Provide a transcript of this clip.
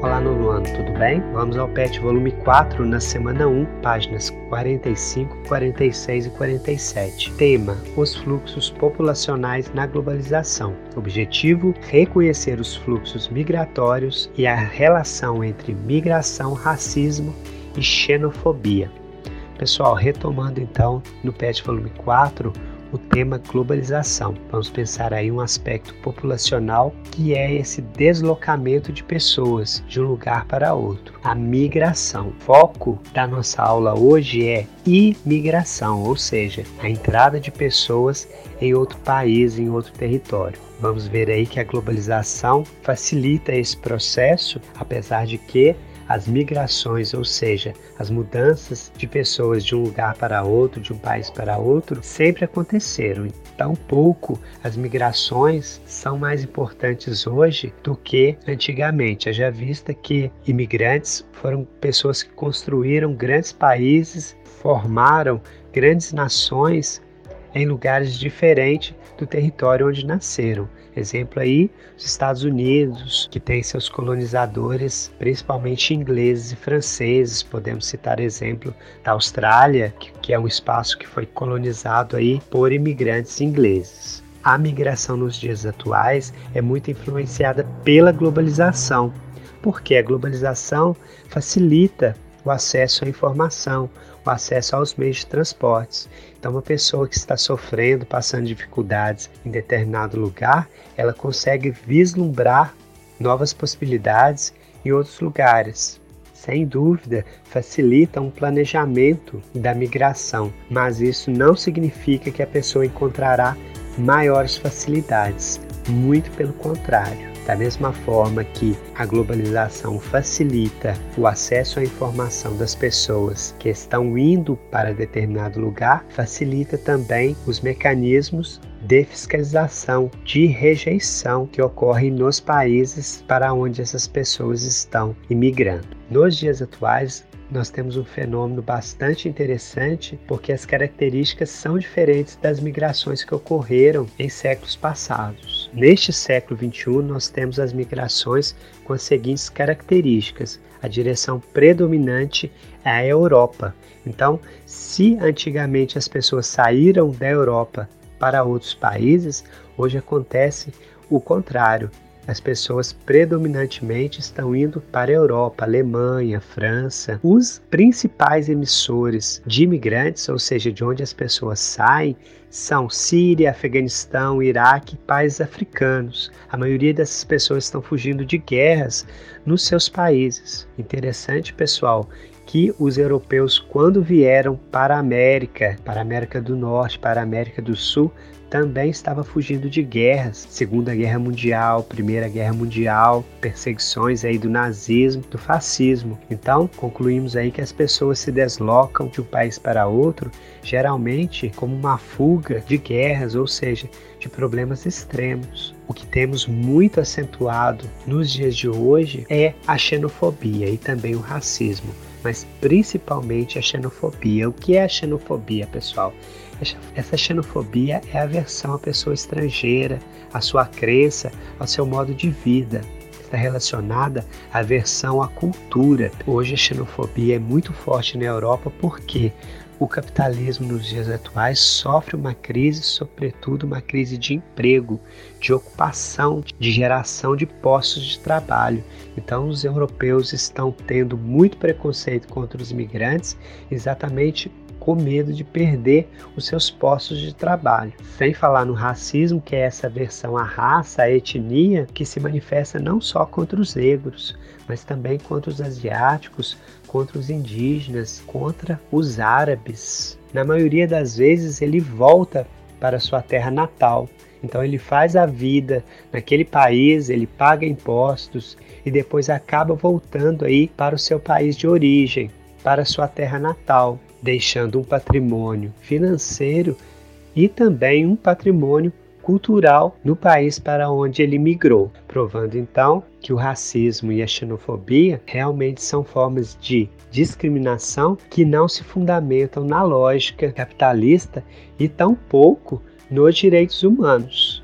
Olá, nono ano, tudo bem? Vamos ao PET volume 4, na semana 1, páginas 45, 46 e 47. Tema: Os fluxos populacionais na globalização. Objetivo: reconhecer os fluxos migratórios e a relação entre migração, racismo e xenofobia. Pessoal, retomando então no PET volume 4, o tema globalização. Vamos pensar aí um aspecto populacional que é esse deslocamento de pessoas de um lugar para outro, a migração. O foco da nossa aula hoje é imigração, ou seja, a entrada de pessoas em outro país, em outro território. Vamos ver aí que a globalização facilita esse processo, apesar de que as migrações, ou seja, as mudanças de pessoas de um lugar para outro, de um país para outro, sempre aconteceram. Tão pouco as migrações são mais importantes hoje do que antigamente. Já vista que imigrantes foram pessoas que construíram grandes países, formaram grandes nações em lugares diferentes do território onde nasceram. Exemplo aí, os Estados Unidos, que tem seus colonizadores, principalmente ingleses e franceses. Podemos citar exemplo da Austrália, que, que é um espaço que foi colonizado aí por imigrantes ingleses. A migração nos dias atuais é muito influenciada pela globalização, porque a globalização facilita o acesso à informação, o acesso aos meios de transportes. Então, uma pessoa que está sofrendo, passando dificuldades em determinado lugar, ela consegue vislumbrar novas possibilidades em outros lugares. Sem dúvida, facilita um planejamento da migração, mas isso não significa que a pessoa encontrará maiores facilidades. Muito pelo contrário. Da mesma forma que a globalização facilita o acesso à informação das pessoas que estão indo para determinado lugar, facilita também os mecanismos de fiscalização, de rejeição que ocorrem nos países para onde essas pessoas estão imigrando. Nos dias atuais, nós temos um fenômeno bastante interessante porque as características são diferentes das migrações que ocorreram em séculos passados. Neste século XXI, nós temos as migrações com as seguintes características: a direção predominante é a Europa. Então, se antigamente as pessoas saíram da Europa para outros países, hoje acontece o contrário as pessoas predominantemente estão indo para a Europa, Alemanha, França. Os principais emissores de imigrantes, ou seja, de onde as pessoas saem, são Síria, Afeganistão, Iraque e países africanos. A maioria dessas pessoas estão fugindo de guerras nos seus países. Interessante, pessoal, que os europeus, quando vieram para a América, para a América do Norte, para a América do Sul, também estava fugindo de guerras, Segunda Guerra Mundial, Primeira Guerra Mundial, perseguições aí do nazismo, do fascismo. Então, concluímos aí que as pessoas se deslocam de um país para outro, geralmente como uma fuga de guerras, ou seja, de problemas extremos. O que temos muito acentuado nos dias de hoje é a xenofobia e também o racismo, mas principalmente a xenofobia. O que é a xenofobia, pessoal? Essa xenofobia é aversão à pessoa estrangeira, à sua crença, ao seu modo de vida. Está relacionada à aversão à cultura. Hoje a xenofobia é muito forte na Europa porque o capitalismo nos dias atuais sofre uma crise, sobretudo uma crise de emprego, de ocupação, de geração de postos de trabalho. Então, os europeus estão tendo muito preconceito contra os imigrantes, exatamente com medo de perder os seus postos de trabalho. Sem falar no racismo, que é essa versão à raça, à etnia, que se manifesta não só contra os negros, mas também contra os asiáticos, contra os indígenas, contra os árabes. Na maioria das vezes, ele volta para sua terra natal. Então ele faz a vida naquele país, ele paga impostos e depois acaba voltando aí para o seu país de origem, para sua terra natal deixando um patrimônio financeiro e também um patrimônio cultural no país para onde ele migrou, provando então que o racismo e a xenofobia realmente são formas de discriminação que não se fundamentam na lógica capitalista e tampouco nos direitos humanos.